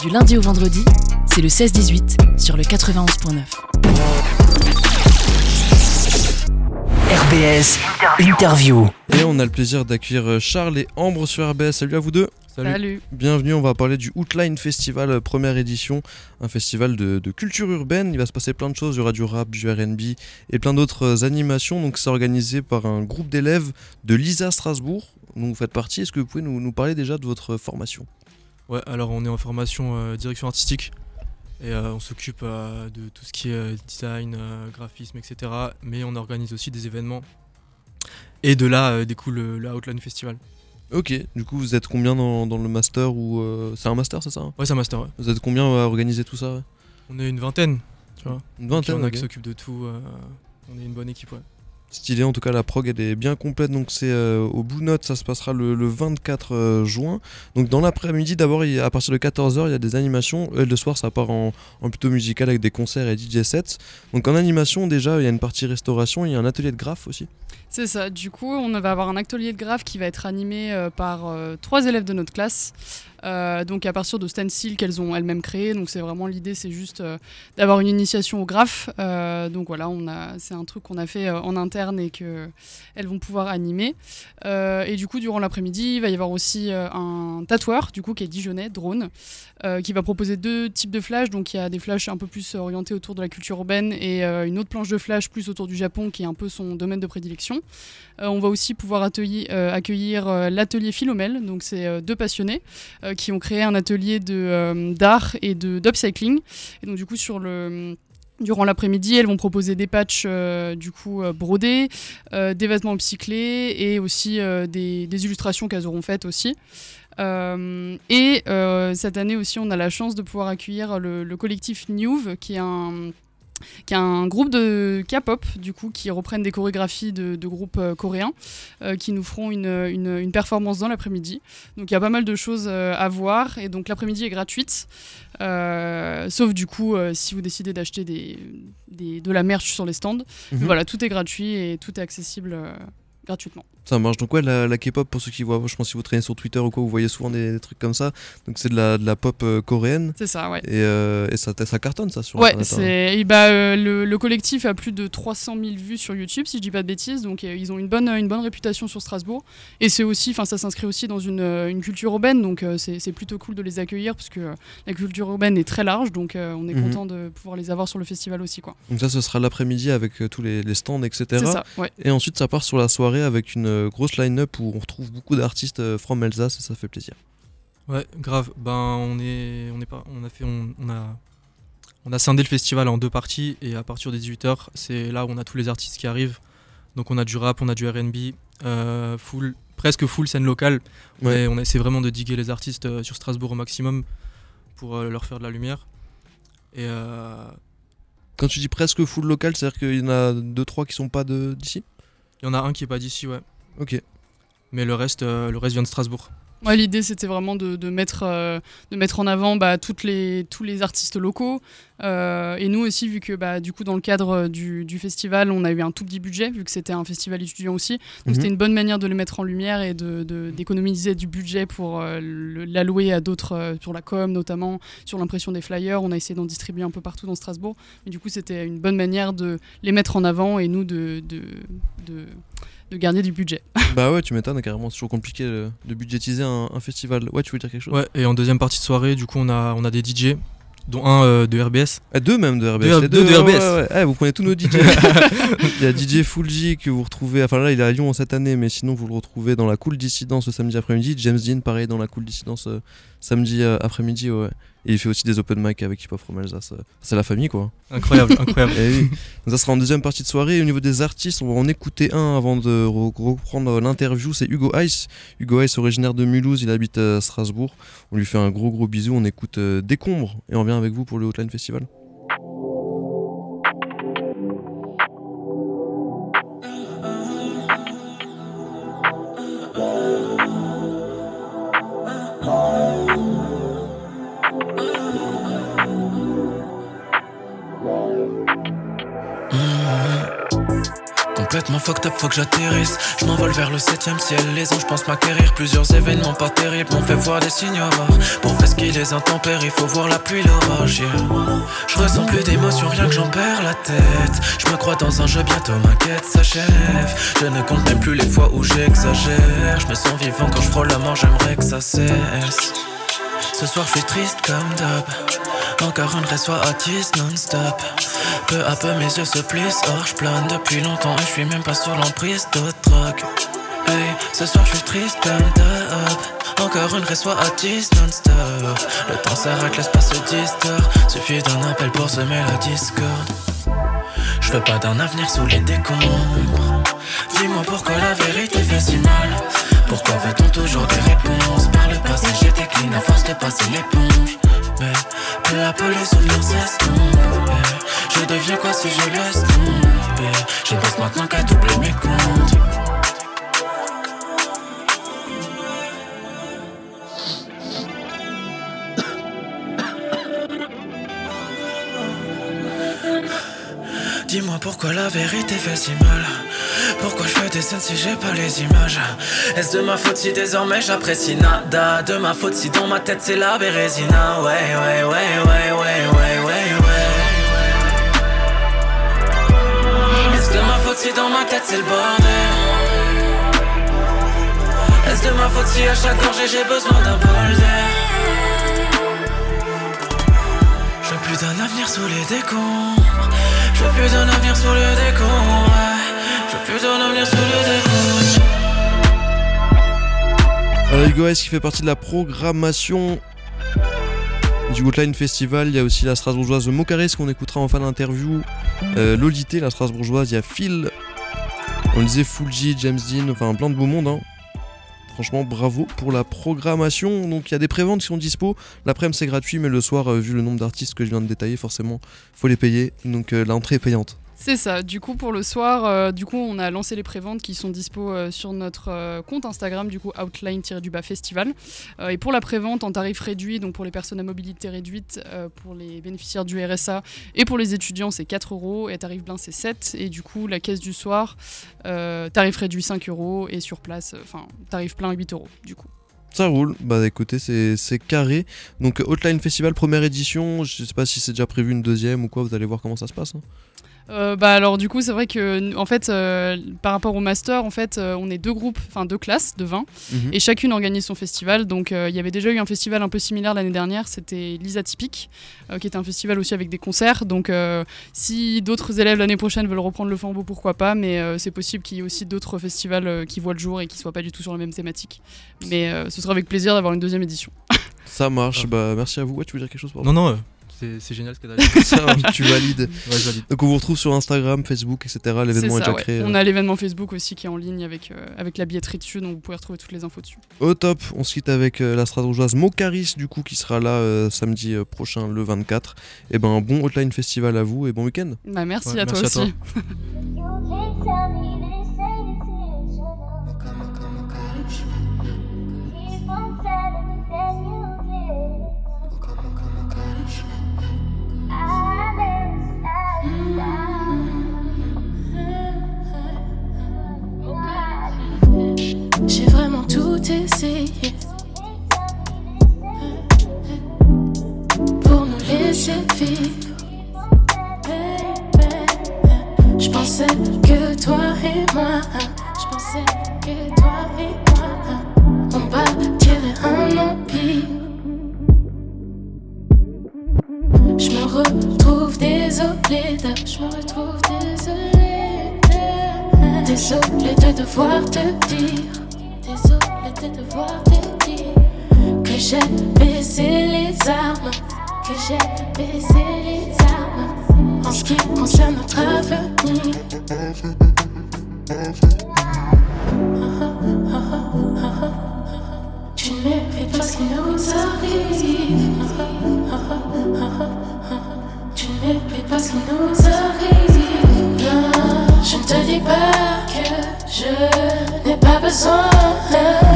Du lundi au vendredi, c'est le 16-18 sur le 91.9. RBS Interview. Et on a le plaisir d'accueillir Charles et Ambre sur RBS. Salut à vous deux. Salut. Bienvenue, on va parler du Outline Festival euh, première édition, un festival de, de culture urbaine. Il va se passer plein de choses, il y aura du rap, du RB et plein d'autres euh, animations. Donc c'est organisé par un groupe d'élèves de l'ISA Strasbourg, dont vous faites partie. Est-ce que vous pouvez nous, nous parler déjà de votre formation? Ouais, alors on est en formation euh, direction artistique et euh, on s'occupe euh, de tout ce qui est design, graphisme, etc. Mais on organise aussi des événements. Et de là découle le, le Outline Festival. Ok, du coup vous êtes combien dans, dans le master ou euh, C'est un master, c'est ça hein? Ouais, c'est un master. ouais. Vous êtes combien à organiser tout ça ouais? On est une vingtaine, tu vois. Une Donc, vingtaine, il y en a qui s'occupent de tout. euh, on est une bonne équipe, ouais. Stylé, en tout cas la prog elle est bien complète, donc c'est euh, au Blue Note, ça se passera le, le 24 euh, juin. Donc dans l'après-midi d'abord, à partir de 14h, il y a des animations, et le soir ça part en, en plutôt musical avec des concerts et DJ sets. Donc en animation déjà, il y a une partie restauration, il y a un atelier de graphe aussi. C'est ça. Du coup, on va avoir un atelier de graphe qui va être animé euh, par euh, trois élèves de notre classe. Euh, donc à partir de stencils qu'elles ont elles-mêmes créés. Donc c'est vraiment l'idée, c'est juste d'avoir une initiation au graphe. Donc voilà, c'est un truc qu'on a fait en interne et que elles vont pouvoir animer. Et du coup, durant l'après-midi, il va y avoir aussi un tatoueur, du coup, qui est Dijonais, drone, qui va proposer deux types de flash. Donc il y a des flashs un peu plus orientés autour de la culture urbaine et une autre planche de flash plus autour du Japon, qui est un peu son domaine de prédilection. Euh, on va aussi pouvoir euh, accueillir euh, l'atelier Philomel, donc c'est deux passionnés qui ont créé un atelier d'art et d'upcycling. Et donc du coup sur le Durant l'après-midi, elles vont proposer des patchs du coup brodés, des vêtements upcyclés et aussi des, illustrations qu'elles auront faites aussi. Et cette année aussi, on a la chance de pouvoir accueillir le, le collectif Newv, qui est un qui est un groupe de K-pop du coup qui reprennent des chorégraphies de, de groupes euh, coréens euh, qui nous feront une, une- une performance dans l'après-midi. Donc il y a pas mal de choses euh, à voir et donc l'après-midi est gratuite, sauf du coup si vous décidez d'acheter des, des- de la merch sur les stands. Mhm. Voilà, tout est gratuit et tout est accessible gratuitement. Ça marche. Donc ouais, la, la K-pop, pour ceux qui voient, je pense si vous traînez sur Twitter ou quoi, vous voyez souvent des, des trucs comme ça. Donc c'est de la, de la pop euh, coréenne. C'est ça, ouais. Et, euh, et ça, ça cartonne ça sur Ouais, hein. c'est bah, euh, le, le collectif a plus de 300 000 vues sur YouTube, si je dis pas de bêtises, donc ils ont une bonne, une bonne réputation sur Strasbourg. Et c'est aussi, enfin, ça s'inscrit aussi dans une, une culture urbaine, donc c'est plutôt cool de les accueillir parce que la culture urbaine est très large, donc on est Mhm. content de pouvoir les avoir sur le festival aussi, quoi. Donc ça, ce sera l'après-midi avec tous les, les stands, etc. C'est ça, ouais. Et ensuite, ça part sur la soirée avec une euh, grosse line-up où on retrouve beaucoup d'artistes euh, from Alsace et ça fait plaisir. Ouais, grave. Ben, on est, on est pas, on a fait, on, on a, on a scindé le festival en deux parties et à partir des 18h, c'est là où on a tous les artistes qui arrivent. Donc on a du rap, on a du R&B, euh, full, presque full scène locale. Ouais. On essaie vraiment de diguer les artistes sur Strasbourg au maximum pour leur faire de la lumière. Et euh, Quand tu dis presque full local, c'est-à-dire qu'il y en a deux trois qui sont pas d'ici? Il y en a un qui est pas d'ici, ouais. Ok. Mais le reste, euh, le reste vient de Strasbourg. Ouais, l'idée c'était vraiment de, de mettre, euh, de mettre en avant bah, toutes les, tous les artistes locaux. Euh, et nous aussi, vu que bah, du coup, dans le cadre du, du festival, on a eu un tout petit budget, vu que c'était un festival étudiant aussi. Donc Mhm. c'était une bonne manière de les mettre en lumière et de- de- d'économiser du budget pour euh, l'allouer à d'autres, euh, sur la com notamment, sur l'impression des flyers. On a essayé d'en distribuer un peu partout dans Strasbourg. Mais du coup, c'était une bonne manière de les mettre en avant et nous de, de, de, de garder du budget. bah ouais, tu m'étonnes, carrément, c'est toujours compliqué euh, de budgétiser un, un festival. Ouais, tu veux dire quelque chose? Ouais, et en deuxième partie de soirée, du coup, on a, on a des DJ, dont un euh, de RBS. Ah, deux même de RBS. Deux- les deux de RBS. ouais, ouais. Eh, vous prenez tous nos DJ. Il y a DJ Fulji que vous retrouvez. Enfin là, il est à Lyon cette année, mais sinon vous le retrouvez dans la Cool Dissidence le samedi après-midi. James Dean, pareil, dans la Cool Dissidence euh, samedi euh, après-midi. Ouais. Et il fait aussi des open mic avec Hip Hop From Alsace. euh. C'est la famille quoi. Incroyable, incroyable. Eh oui. Donc ça sera en deuxième partie de soirée. Et au niveau des artistes, on va en écouter un avant de re- reprendre l'interview. C'est Hugo Ice. Hugo Ice, originaire de Mulhouse, il habite à Strasbourg. On lui fait un gros gros bisou. On écoute euh, Décombre et on revient avec vous pour le Hotline Festival. Complètement fucked up, faut que j'atterrisse. Je m'envole vers le septième ciel, les anges pensent m'acquérir. Plusieurs événements pas terribles m'ont fait voir des signaux rares. Pour qu'il les intempéries, faut voir la pluie, l'orage. Je ressens plus d'émotion, rien que j'en perds la tête. Je me crois dans un jeu, bientôt ma quête s'achève. Je ne compte même plus les fois où j'exagère. Je me sens vivant quand je frôle la mort, j'aimerais que ça cesse. Ce soir je suis triste comme d'hab Encore reçoit à 10 non-stop Peu à peu mes yeux se plissent. Or je plane depuis longtemps Et je suis même pas sur l'emprise de drogue. Hey, ce soir je suis triste comme d'hab Encore une reçoit à 10 non-stop. Le temps s'arrête, l'espace se distord. Suffit d'un appel pour semer la discorde Je veux pas d'un avenir sous les décombres. Dis-moi pourquoi la vérité fait si mal. Pourquoi veut-on toujours des réponses? Par le passé j'ai décliné à force de passer l'éponge. Mais peu à peu les souvenirs s'estompent Je deviens quoi si je laisse tomber? Je pense maintenant qu'à doubler mes comptes. Dis-moi pourquoi la vérité fait si mal. Pourquoi je fais des scènes si j'ai pas les images? Est-ce de ma faute si désormais j'apprécie nada? De ma faute si dans ma tête c'est la bérésina ouais, ouais, ouais, ouais, ouais, ouais dans ma tête c'est le bordel Est-ce de ma faute si à chaque gorgée j'ai besoin d'un bol d'air Je veux plus d'un avenir sous les décombres. Je veux plus d'un avenir sous les décombres alors Hugo S qui fait partie de la programmation du Outline Festival, il y a aussi la Strasbourgeoise Mocaris qu'on écoutera en fin d'interview. Euh, Lolité, la Strasbourgeoise, il y a Phil, on disait Fulji, James Dean, enfin plein de beaux mondes. Hein. Franchement, bravo pour la programmation. Donc il y a des préventes qui sont dispo. L'après-midi c'est gratuit, mais le soir, euh, vu le nombre d'artistes que je viens de détailler, forcément, faut les payer. Donc euh, l'entrée est payante. C'est ça. Du coup, pour le soir, euh, du coup, on a lancé les préventes qui sont dispo euh, sur notre euh, compte Instagram, du coup, outline-du-bas festival. et pour la prévente en tarif réduit, donc pour les personnes à mobilité réduite, pour les bénéficiaires du RSA et pour les étudiants, c'est 4 euros et tarif plein, c'est 7. Et du coup, la caisse du soir, tarif réduit 5 euros et sur place, enfin, tarif plein 8 euros, du coup. Ça roule, bah écoutez, c'est carré. Donc Outline Festival, première édition, je sais pas si c'est déjà prévu une deuxième ou quoi, vous allez voir comment ça se passe. Hein. Euh, bah alors du coup c'est vrai que en fait euh, par rapport au master en fait euh, on est deux groupes enfin deux classes de 20 mhm. et chacune organise son festival. Donc il y avait déjà eu un festival un peu similaire l'année dernière. C'était Lisa Typique qui était un festival aussi avec des concerts. Donc si d'autres élèves l'année prochaine veulent reprendre le flambeau pourquoi pas. Mais c'est possible qu'il y ait aussi d'autres festivals qui voient le jour et qui soient pas du tout sur la même thématique. Mais ce sera avec plaisir d'avoir une deuxième édition. Ça marche. Bah merci à vous. Ouais, tu veux dire quelque chose non non c'est génial ce que tu tu valides. Donc on vous retrouve sur Instagram, Facebook, etc. L'événement est, déjà créé. On a l'événement Facebook aussi qui est en ligne avec, euh, avec la billetterie dessus, donc vous pouvez retrouver toutes les infos dessus. Au top, on se quitte avec euh, la strasbourgeoise Mocaris du coup qui sera là euh, samedi prochain le 24. Et ben bon Hotline Festival à vous et bon week-end. Bah, merci à toi aussi. pensais que toi et moi, je pensais que toi et moi, on bâtirait un empire. Je me retrouve désolée, je me retrouve désolée, désolée de devoir te dire de devoir te dire que j'ai baissé les armes, que j'ai baissé les armes en ce qui concerne notre avenir. Tu ne fais pas ce qui nous arrive. Tu ne fais pas ce qui nous arrive. Non, je ne te dis pas que je n'ai pas besoin.